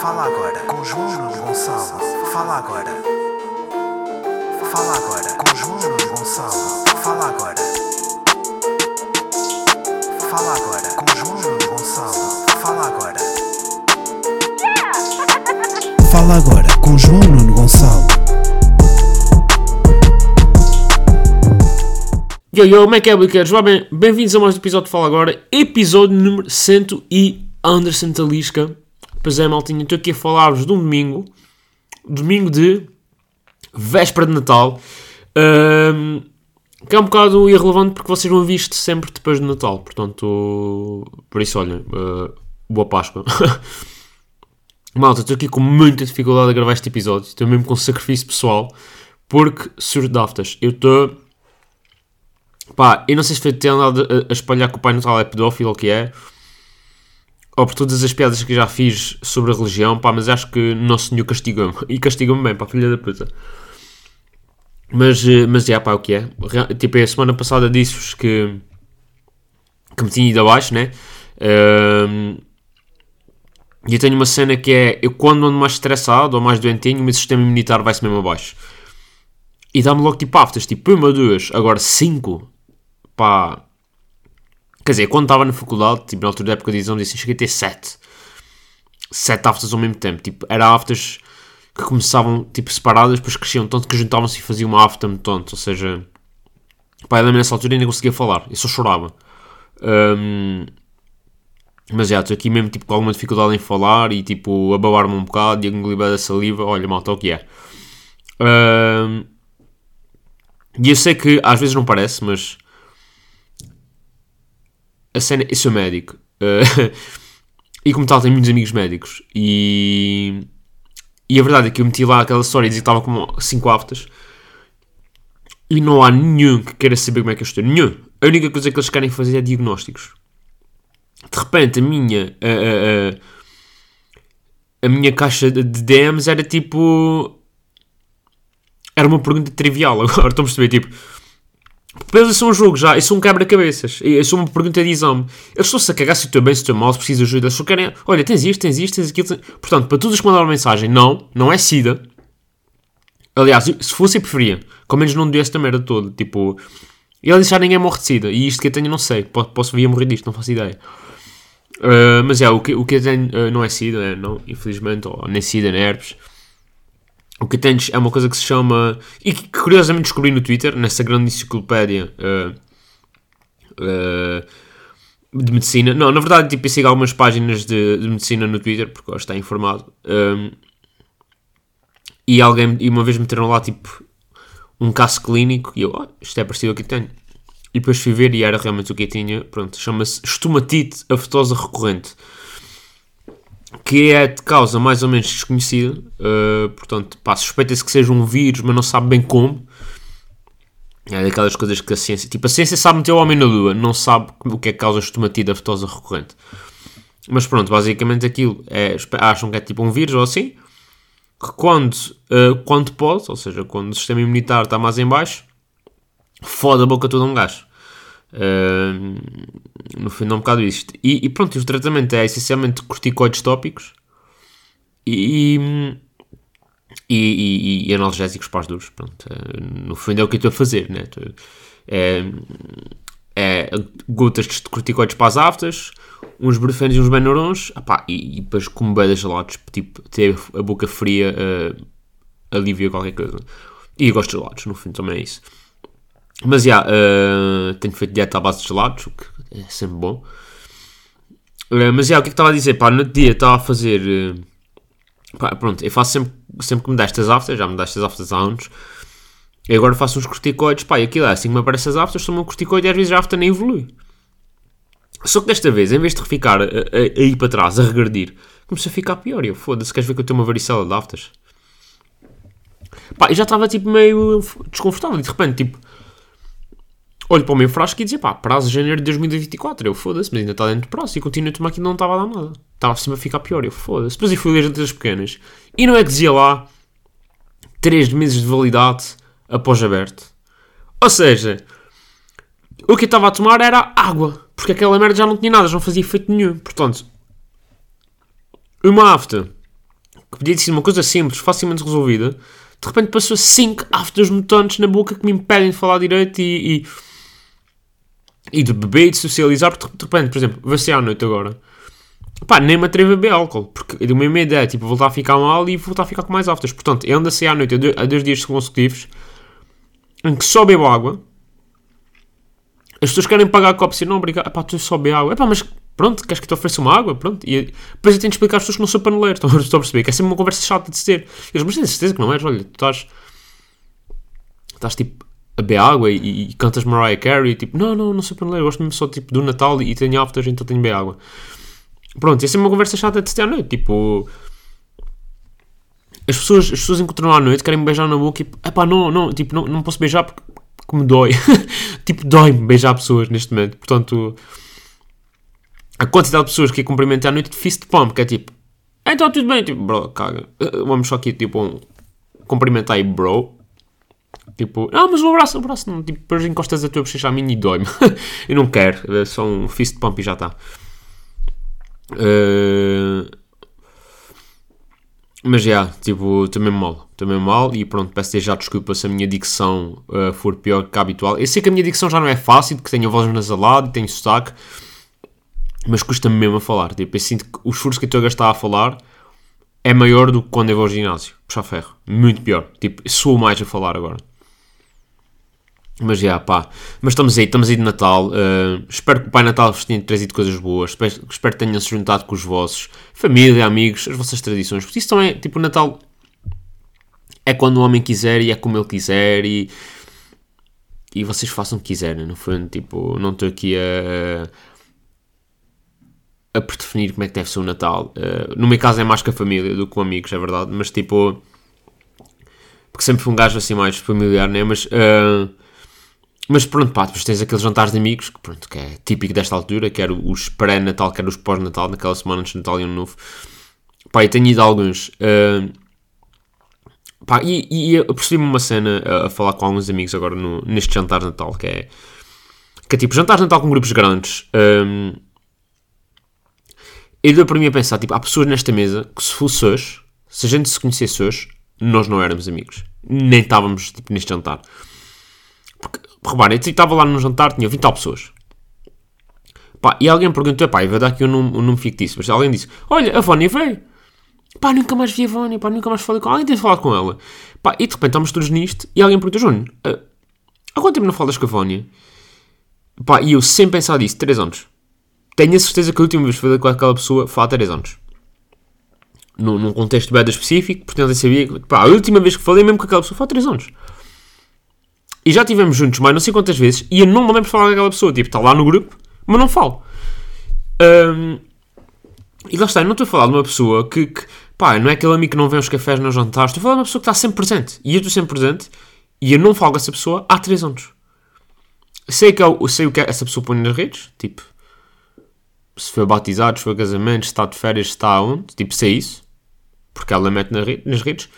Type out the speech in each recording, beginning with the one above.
Fala agora com João Gonçalo. Fala agora. Fala agora com João Gonçalo. Fala agora. Fala agora com João Gonçalo. Fala agora. Fala agora com João Nuno Gonçalo. Yo, yo, como é que é, Bliqueiros? Bem-vindos a mais um episódio de Fala Agora, episódio número 100 e Anderson Talisca. Pois é, maltinha, estou aqui a falar-vos de um domingo, domingo de véspera de Natal, ahm, que é um bocado irrelevante porque vocês vão ver isto sempre depois de Natal, portanto, por isso, olha, ah, boa Páscoa. Malta, estou aqui com muita dificuldade a gravar este episódio, estou mesmo com sacrifício pessoal, porque surge de aftas. Eu estou... Pá, eu não sei se foi ter andado a, a espalhar que o Pai Natal é pedófilo ou o que é, ou por todas as piadas que já fiz sobre a religião, pá, mas acho que Nosso Senhor castigou-me. E castigou-me bem, pá, filha da puta. Mas, eh, mas já, pá, o que é? Tipo, a semana passada disse-vos que, que me tinha ido abaixo, né? E eu tenho uma cena que é, eu quando ando mais estressado ou mais doentinho, o meu sistema imunitário vai-se mesmo abaixo. E dá-me logo tipo aftas, tipo uma, duas, agora cinco. Pá. Quer dizer, quando estava na faculdade, tipo na altura da época de exame, disse, cheguei a ter sete. Sete aftas ao mesmo tempo. Tipo, era aftas que começavam tipo separadas, depois cresciam tanto que juntavam-se e faziam uma afta muito tonto. Ou seja, pá, eu lembro nessa altura ainda conseguia falar, eu só chorava. Hum, mas já, estou aqui mesmo tipo, com alguma dificuldade em falar e tipo a babar-me um bocado e a engolir da saliva. Olha, malta, é o que é. Hum, e eu sei que às vezes não parece, mas a cena, eu sou médico. Uh, e como tal, tenho muitos amigos médicos. E, e a verdade é que eu meti lá aquela história e dizia que estava com 5 aftas. E não há nenhum que queira saber como é que eu estou. Nenhum. A única coisa que eles querem fazer é diagnósticos. De repente, a minha. A, a- a- a minha caixa de DMs era tipo. Era uma pergunta trivial. Agora estão a perceber, tipo. Pensa isso é um jogo já, isso é um quebra-cabeças, isso é uma pergunta de exame. Eles estão-se a cagar se estou bem, se estou mal, se preciso de ajuda. Eles só querem, olha, tens isto, tens isto, tens aquilo. tens-" Portanto, para todos que mandaram mensagem, não, não é SIDA. Aliás, se fosse, eu preferia. Com menos não deu esta merda toda. Tipo, ele disse já ninguém morre de SIDA. E isto que eu tenho, não sei. Po- Posso vir a morrer disto, não faço ideia. Uh, mas é, o que, o que eu tenho uh, não é SIDA, é, não, infelizmente, ou nem SIDA, nem herpes. O que tenho é uma coisa que se chama. E que curiosamente descobri no Twitter, nessa grande enciclopédia uh, uh, de medicina. Não, na verdade, tipo, eu sigo algumas páginas de, de medicina no Twitter, porque gosto de informado. Um, e alguém, e uma vez meteram lá, tipo, um caso clínico, e eu, oh, isto é parecido ao que eu tenho. E depois fui ver e era realmente o que eu tinha. Pronto, chama-se estomatite aftosa recorrente que é de causa mais ou menos desconhecida, uh, portanto, pá, suspeita-se que seja um vírus, mas não sabe bem como. É daquelas coisas que a ciência, tipo, a ciência sabe meter o homem na lua, não sabe o que é que causa estomatite aftosa recorrente. Mas pronto, basicamente aquilo é, acham que é tipo um vírus ou assim, que quando, uh, quando pode, ou seja, quando o sistema imunitário está mais em baixo, fode a boca toda um gajo. Uh, no fundo é um bocado isto. E, e pronto, o tratamento é essencialmente corticoides tópicos e, e, e- e analgésicos para os duros. Pronto, no fundo é o que eu estou a fazer, né? É, é gotas de corticoides para as aftas, uns brufenos e uns benurons, epá, e, e depois como bedas gelados, tipo, ter a boca fria eh, alivia qualquer coisa. E eu gosto de gelados, no fundo também é isso. Mas já, eh, tenho feito dieta à base de gelados, o que é sempre bom. Eh, mas já, o que é que estava a dizer? Pá, no dia estava a fazer. eh, pá, pronto, eu faço sempre, sempre que me dá estas aftas, já me dá estas aftas há anos. E agora faço uns corticoides, pá, e aquilo é assim que me aparecem as aftas, tomo um corticoide e às vezes a afta nem evolui. Só que desta vez, em vez de ficar a, a, a ir para trás, a regredir, começou a ficar pior. E eu, foda-se, queres ver que eu tenho uma varicela de aftas? Pá, e já estava tipo meio desconfortável. De repente, tipo, olho para o meu frasco e dizia, pá, prazo de janeiro de 2024. Eu, foda-se, mas ainda está dentro do prazo. E continuo a tomar aquilo, não estava a dar nada. Estava sempre a ficar pior. Eu, foda-se. Depois eu fui ler as letras pequenas. E não é que dizia lá 3 meses de validade após aberto. Ou seja, o que eu estava a tomar era água. Porque aquela merda já não tinha nada, já não fazia efeito nenhum. Portanto, uma afta que podia sido uma coisa simples, facilmente resolvida, de repente passou 5 afters mutantes na boca que me impedem de falar direito e, e, e de beber e de socializar, porque de repente, por exemplo, vai ser à noite agora. Pá, nem me atrevo a beber álcool, porque a minha ideia é tipo voltar a ficar mal e voltar a ficar com mais afters. Portanto, eu ando a sair à noite a dois dias consecutivos em que só bebo água. As pessoas querem pagar copos e não, obrigado. Pá, tu só bebe água. Epá, mas pronto, queres que te ofereça uma água? Pronto. E depois eu tenho de explicar às pessoas que não sou paneleiro. Estão, estão a perceber? Que é sempre uma conversa chata de se ter. Eles, mas tens certeza que não és? Olha, tu estás. Estás tipo a beber água e, e, cantas Mariah Carey. Tipo, não, não, não paneleiro. Eu gosto mesmo só tipo do Natal e tenho afters, então tenho beber água. Pronto, é sempre uma conversa chata de se ter à noite. Tipo. As pessoas, as pessoas encontram à noite, querem me beijar na boca e. Epá, não, não, tipo, não, não posso beijar porque, porque me dói. tipo, dói-me beijar pessoas neste momento. Portanto a quantidade de pessoas que eu cumprimentei à noite de fist pump, que é tipo, então tudo bem, tipo, bro, caga, vamos só aqui, tipo, um, cumprimentar aí, bro. Tipo, ah, mas o abraço, o abraço não, tipo, depois encostas a tua bochecha a mim e dói-me. eu não quero, é só um fist pump e já está. Uh... Mas já, yeah, tipo, também mal, também mal e pronto, peço já desculpa se a minha dicção uh, for pior que a habitual. Eu sei que a minha dicção já não é fácil, porque tenho a voz nasalada e tenho sotaque, mas custa-me mesmo a falar. Tipo, eu sinto que o esforço que eu estou a gastar a falar é maior do que quando eu vou ao ginásio. Puxar ferro. Muito pior. Tipo, sou mais a falar agora. Mas já, pá. Mas estamos aí, estamos aí de Natal. Uh, espero que o Pai Natal vos tenha trazido coisas boas. Espero, espero que tenham se juntado com os vossos. Família, amigos, as vossas tradições. Porque isso também, tipo, o Natal é quando o homem quiser e é como ele quiser e. E vocês façam o que quiserem, no fundo, tipo, não estou aqui a, a predefinir como é que deve ser o Natal. Uh, no meu caso é mais com a família do que com amigos, é verdade, mas tipo. Porque sempre fui um gajo assim mais familiar, né? Mas. Uh, mas pronto, pá, depois tens aqueles jantares de amigos, que pronto, que é típico desta altura, que era os pré-natal, que era os pós-natal, naquela semana antes de Natal e Ano Novo. Pá, e tenho ido a alguns. Uh, pá, e, e eu percebi-me uma cena a, a, falar com alguns amigos agora no, neste jantar de Natal, que é. Que é tipo, jantar de Natal com grupos grandes. Um, eu dou para mim a pensar, tipo, há pessoas nesta mesa que se fosse hoje, se a gente se conhecesse hoje, nós não éramos amigos. Nem estávamos, tipo, neste jantar. Porque, reparem, eu estava lá no jantar, tinha 20 tal pessoas. Pá, e alguém perguntou, pá, eu vou dar aqui um nome, um nome fictício, mas alguém disse, olha, a Vânia veio. Pá, nunca mais vi a Vânia, pá, nunca mais falei com ela. Alguém tem falado com ela. Pá, e de repente estamos todos nisto, e alguém perguntou, João, uh, há quanto tempo não falas com a Vânia? Pá, e eu sempre pensar disso, 3 anos. Tenho a certeza que a última vez que falei com aquela pessoa foi há 3 anos. Num, num contexto bem específico, portanto eu sabia que pá, a última vez que falei mesmo com aquela pessoa foi há 3 anos. E já estivemos juntos mais não sei quantas vezes e eu não me lembro de falar com aquela pessoa. Tipo, está lá no grupo, mas não falo. Um, e lá está, eu não estou a falar de uma pessoa que, que, pá, não é aquele amigo que não vem aos cafés, nos jantares. Estou a falar de uma pessoa que está sempre presente. E eu estou sempre presente e eu não falo com essa pessoa há 3 anos. Sei, que eu, sei o que essa pessoa põe nas redes, tipo, se foi batizado, se foi casamento, se está de férias, se está onde, tipo, sei isso, porque ela mete na nas redes.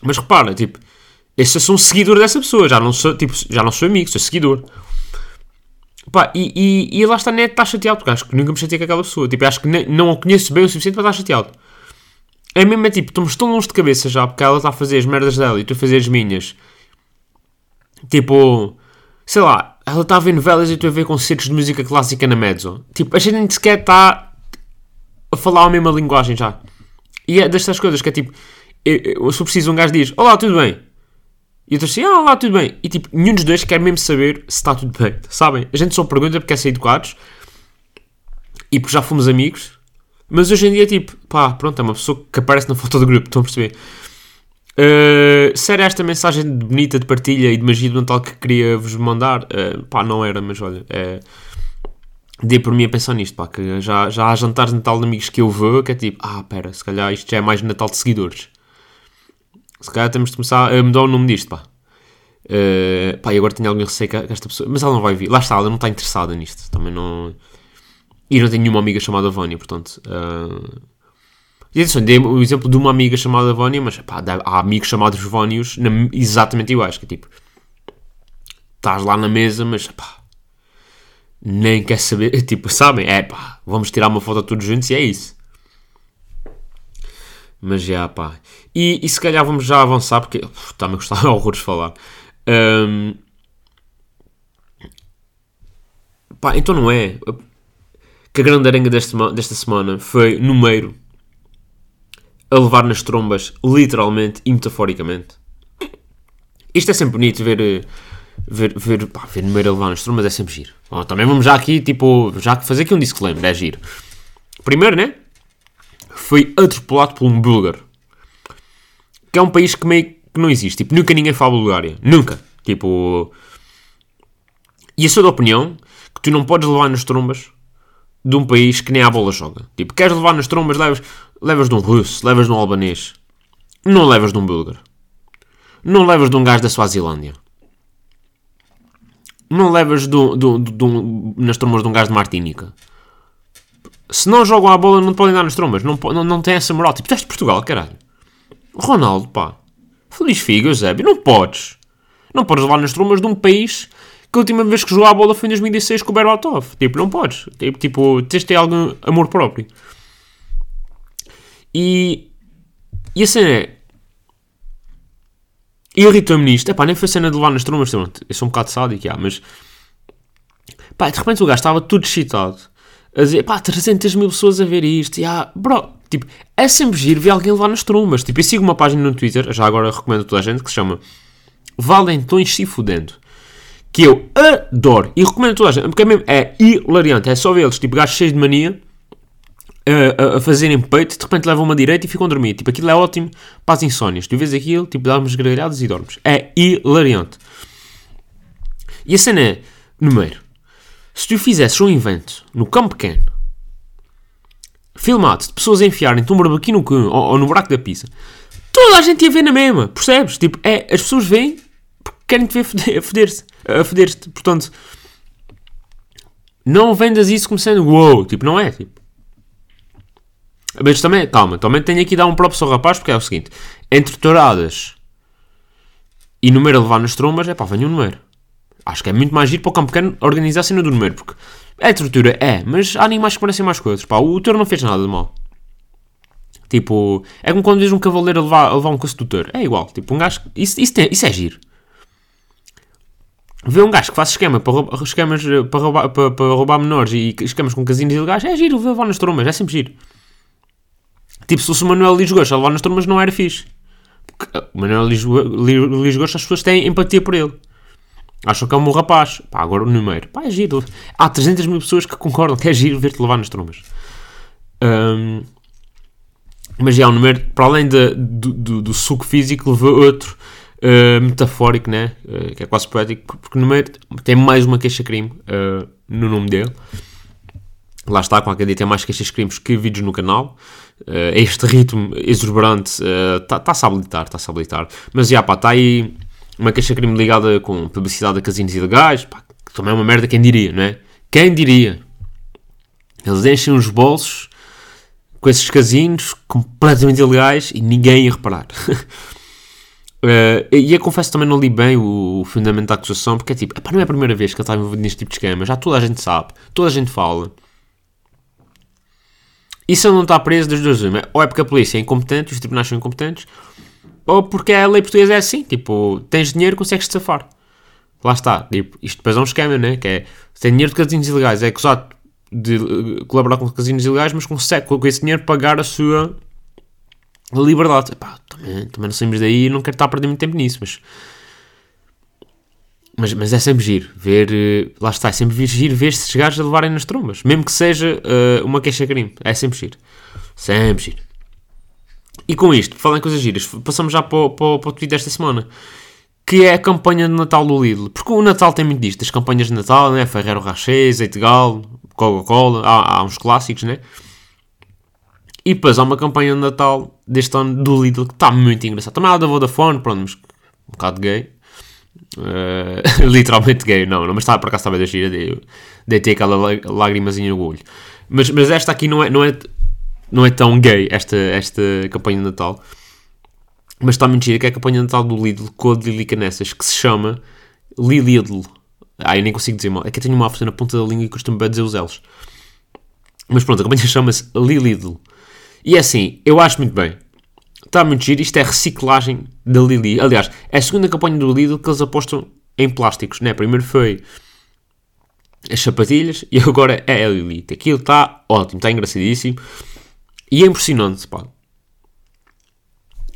Mas repara, tipo, eu sou um seguidor dessa pessoa, já não sou, tipo, já não sou amigo, sou seguidor. Pá, e, e, e lá está, nem está chateado, porque acho que nunca me chateei com aquela pessoa. Tipo, acho que nem, não a conheço bem o suficiente para estar chateado. É mesmo, é tipo, estamos tão longe de cabeça já, porque ela está a fazer as merdas dela e tu a fazer as minhas. Tipo, sei lá, ela está a ver novelas e tu a ver concertos de música clássica na Mezzo. Tipo, a gente nem sequer está a falar a mesma linguagem já. E é destas coisas que é tipo, eu, eu, se eu preciso, um gajo diz: Olá, tudo bem? E estou assim: Ah, olá, tudo bem. E tipo, nenhum dos dois quer mesmo saber se está tudo bem. Sabem? A gente só pergunta porque é ser educados e porque já fomos amigos. Mas hoje em dia, tipo, pá, pronto, é uma pessoa que aparece na foto do grupo, estão a perceber? Uh, se era esta mensagem bonita de partilha e de magia do Natal que queria vos mandar, uh, pá, não era, mas olha, é, dei por mim a pensar nisto, pá, que já, já há jantares de Natal de amigos que eu vou, que é tipo, ah, pera, se calhar isto já é mais Natal de seguidores. Se calhar temos de começar a mudar o nome disto, pá. Uh, pá, e agora tenho algum receio que esta pessoa, mas ela não vai vir, lá está, ela não está interessada nisto, também não. E não tenho nenhuma amiga chamada Vânia, portanto. Uh, e atenção, dei o exemplo de uma amiga chamada Vónia, mas pá, há amigos chamados Vónios exatamente iguais, que é tipo, estás lá na mesa, mas pá, nem quer saber, tipo, sabem? É pá, vamos tirar uma foto todos juntos e é isso. Mas já, pá. E, e se calhar vamos já avançar, porque está-me a gostar horrores falar. Ahm, pá, então não é. Que a grande arenga desta, desta semana foi Numeiro a levar nas trombas, literalmente e metaforicamente. Isto é sempre bonito ver. eh, Ver, ver, pá, ver a levar nas trombas é sempre giro. Bom, também vamos já aqui, tipo, já fazer aqui um disclaimer, é giro. Primeiro, né? Foi atropelado por um búlgaro que é um país que meio que não existe. Tipo, nunca ninguém fala Bulgária. Nunca. Tipo. E eu sou da opinião que tu não podes levar nas trombas de um país que nem a bola joga. Tipo, queres levar nas trombas, levas, levas de um russo, levas de um albanês. Não levas de um búlgaro. Não levas de um gajo da Suazilândia. Não levas um- de um- nas trombas de um gajo de Martínica. Se não jogam a bola, não podem dar nas trombas. Não, não, não tem essa moral. Tipo, és de Portugal, caralho. Ronaldo, pá. Feliz figo, Eusébio. Não podes. Não podes levar nas trombas de um país que a última vez que jogou a bola foi em 2016 com o Berbatov. Tipo, não podes. Tipo, tipo tens de ter algum amor próprio. E, e a cena é... Irritou-me nisto. Epá, nem foi cena de levar nas trombas. Eu sou um bocado sádico, já, mas... Pá, de repente o gajo estava tudo excitado. A dizer, pá, 300 mil pessoas a ver isto. E, ah, bro, tipo, é sempre giro ver alguém levar nas trombas. Tipo, eu sigo uma página no Twitter, já agora recomendo a toda a gente, que se chama Valentões Se Fudendo. Que eu adoro. E recomendo a toda a gente, porque é, mesmo, é hilariante. É só ver eles, tipo, gajos cheios de mania, a, a- a fazerem peito, de repente levam uma direita e ficam a dormir. Tipo, aquilo é ótimo para as insónias. Tu vês aquilo, tipo, dá umas gargalhadas e dormes. É hilariante. E a cena é, número, se tu fizesses um evento no campo pequeno, filmado de pessoas a enfiarem-te um barbequim no cu ou, ou no buraco da pizza, toda a gente ia ver na mesma, percebes? Tipo, é, as pessoas veem porque querem te ver a foder-se, a foder-te. Portanto, não vendas isso como sendo wow, tipo, não é, tipo. Mas também, calma, também tenho aqui de dar um próprio ao rapaz, porque é o seguinte, entre touradas e número a levar nas trombas, é pá, venha um número. Acho que é muito mais giro para o campo pequeno organizar a cena do número, porque é tortura, é, mas há animais que parecem mais coisas. Pá, o touro não fez nada de mal. Tipo, é como quando vês um cavaleiro a levar, a levar um coço do touro. É igual, tipo, um gajo. Isso, isso, tem- isso é giro. Ver um gajo que faz esquema para esquemas eh, para roubar, para, para roubar menores e esquemas com casinos ilegais, é giro, levar nas trombas, é sempre giro. Tipo, se fosse o Manuel Lisgosto a levar nas trombas, não era fixe. Porque eh, o Manuel Lisgo- Li- Lisgosto, as pessoas têm empatia por ele. Acham que é um bom rapaz. Pá, agora o número. Pá, é giro. Há 300 mil pessoas que concordam que é giro ver-te levar nas trombas. Ahm, mas já, o número, para além da- do, do, do suco físico, levou outro ah, metafórico, né? Ah, que é quase poético, porque o número tem mais uma queixa-crime ah, no nome dele. Lá está, qualquer dia tem mais queixas-crimes que vídeos no canal. Ah, este ritmo exuberante está-se a habilitar, está-se a habilitar. Mas já, pá, está aí uma queixa-crime ligada com publicidade a casinos ilegais, pá, que também é uma merda, quem diria, não é? Quem diria? Eles enchem os bolsos com esses casinos completamente ilegais e ninguém ia reparar. Eh, e eu confesso também não li bem o, o fundamento da acusação, porque é tipo, epá, não é a primeira vez que ele está envolvido neste tipo de esquema, já toda a gente sabe, toda a gente fala. E se ele não está preso, das duas uma, ou é porque a polícia é incompetente, os tribunais são incompetentes, ou porque a lei portuguesa é assim, tipo, tens dinheiro, consegues te safar. Lá está, tipo, isto depois é um esquema, né? Que é, se tem dinheiro de casinos ilegais, é acusado de eh, colaborar com casinos ilegais, mas consegue com esse dinheiro pagar a sua liberdade. Epá, também, também não saímos daí não quero estar a perder muito tempo nisso, mas... Mas, mas é sempre giro ver, eh, lá está, é sempre giro ver esses gajos a levarem nas trombas, mesmo que seja eh, uma queixa-crime, é sempre giro, sempre giro. E com isto, por falar em coisas giras, passamos já para o, para, para o tweet desta semana, que é a campanha de Natal do Lidl. Porque o Natal tem muito disto, as campanhas de Natal, né? Ferreiro Rocher, Azeite Galo, Coca-Cola, há, há uns clássicos, né? E depois há uma campanha de Natal deste ano do Lidl que está muito engraçada. Também há da Vodafone, pronto, mas um bocado gay. Eh, literalmente gay, não, não mas estava por acaso estava da gira, dei, deitei aquela lá- lágrimazinha no olho. Mas, mas esta aqui não é, não, é, não é tão gay, esta, esta campanha de Natal. Mas está muito gira, que é a campanha de Natal do Lidl com a Lili Canessas, que se chama Lidl. Ah, eu nem consigo dizer mal. É que eu tenho uma afta na ponta da língua e costumo bem dizer os L's. Mas pronto, a campanha chama-se Lidl. E é assim, eu acho muito bem. Está muito giro. Isto é reciclagem da Lili. Aliás, é a segunda campanha do Lidl que eles apostam em plásticos, né? Primeiro foi as sapatilhas e agora é a Lili. Aquilo está ótimo, está engraçadíssimo. E é impressionante, pá.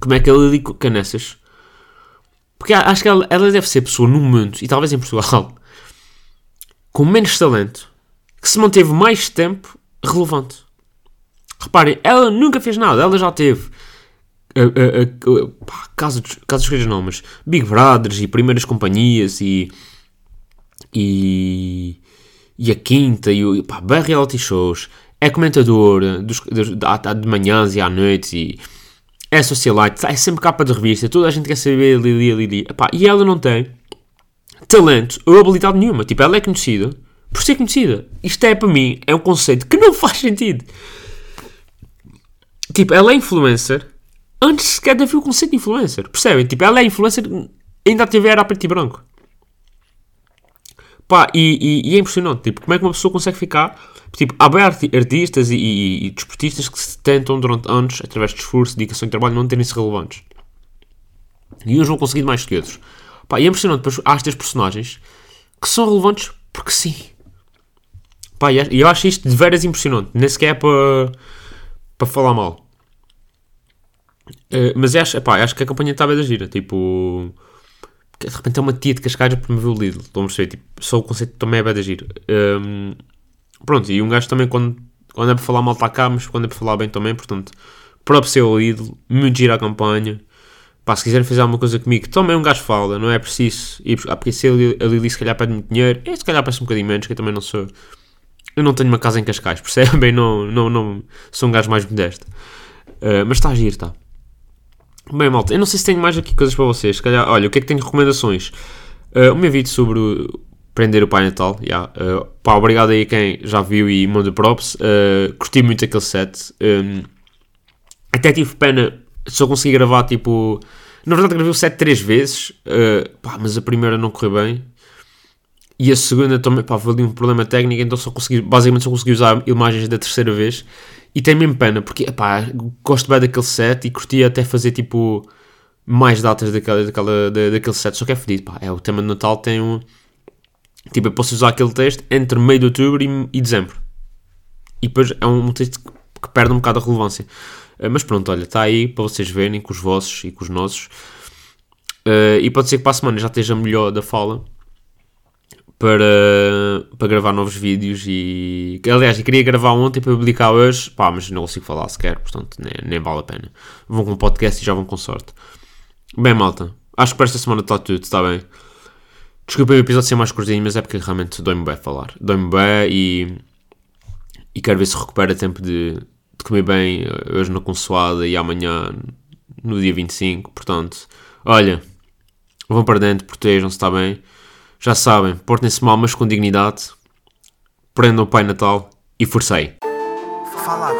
Como é que a Lili Canessas... Porque acho que ela, ela deve ser pessoa no mundo, e talvez em Portugal, com menos talento, que se manteve mais tempo relevante. Reparem, ela nunca fez nada, ela já teve a, a, a, pá, caso, caso dos coisas não, mas Big Brothers e primeiras companhias e e, e a quinta e o pá, bem reality shows é comentadora dos, de, de manhãs e à noite e é socialite, é sempre capa de revista, toda a gente quer saber Lili, Lili, Epá, e ela não tem talento ou habilidade nenhuma, tipo, ela é conhecida por ser conhecida. Isto é, para mim, é um conceito que não faz sentido. Tipo, ela é influencer antes sequer de haver o conceito de influencer, percebem? Tipo, ela é influencer ainda a TV era a preto e branco. Pá, e, e, e, é impressionante, tipo, como é que uma pessoa consegue ficar... Tipo, há bem artistas e, e, e desportistas que se tentam durante anos, através de esforço, dedicação e trabalho, não terem-se relevantes. E uns vão conseguir mais que outros. Pá, e é impressionante, depois há estas personagens que são relevantes porque sim. Pá, e eu acho isto de veras impressionante. Nem sequer é para, para falar mal. Uh, mas acho, epá, acho que a campanha bem da gira. Tipo, de repente é uma tia de Cascais a promover o Lidl. Estão a perceber? Tipo, só o conceito também é bem da gira. Um, pronto, e um gajo também, quando, quando é para falar mal, está cá, mas quando é para falar bem também. Portanto, próprio ser o Lidl, muito gira a campanha. Pá, se quiserem fazer alguma coisa comigo, também um gajo fala, não é preciso ir. Ah, porque se a se calhar pede muito dinheiro, eu se calhar peço um bocadinho menos, que eu também não sou. Eu não tenho uma casa em Cascais, percebem? Não, não, não, sou um gajo mais modesto. Uh, mas está a giro, está. Bem, malta, eu não sei se tenho mais aqui coisas para vocês. Se calhar, olha, o que é que tenho recomendações? Uh, o meu vídeo sobre prender o Pai Natal. Yeah. Uh, pá, obrigado aí quem já viu e manda props. Uh, curti muito aquele set. Um, até tive pena só consegui gravar tipo. Na verdade, gravei o set três vezes, uh, pá, mas a primeira não correu bem. E a segunda também, pá, ali um problema técnico, então só consegui, basicamente só consegui usar imagens da terceira vez. E tem mesmo pena, porque, pá, gosto bem daquele set e curti até fazer, tipo, mais datas daquela, daquela, da, daquele set, só que é fedido, pá, é, o tema de Natal tem um... Tipo, eu posso usar aquele texto entre meio de outubro e, e dezembro. E depois é um texto que, que perde um bocado a relevância. Uh, mas pronto, olha, está aí para vocês verem com os vossos e com os nossos. Uh, e pode ser que para a semana já esteja melhor da fala para, para gravar novos vídeos e aliás eu queria gravar ontem para publicar hoje pá, mas não consigo falar sequer portanto nem, nem vale a pena vão com um podcast e já vão com sorte bem malta acho que para esta semana está tudo está bem desculpem o episódio ser mais curtinho mas é porque realmente dói-me bem falar dói-me bem e e quero ver se recupera tempo de, de comer bem hoje na consoada e amanhã no dia 25 portanto olha vão para dentro protejam-se está bem já sabem, portem-se mal, mas com dignidade. Prendam o Pai Natal e forcei. Fala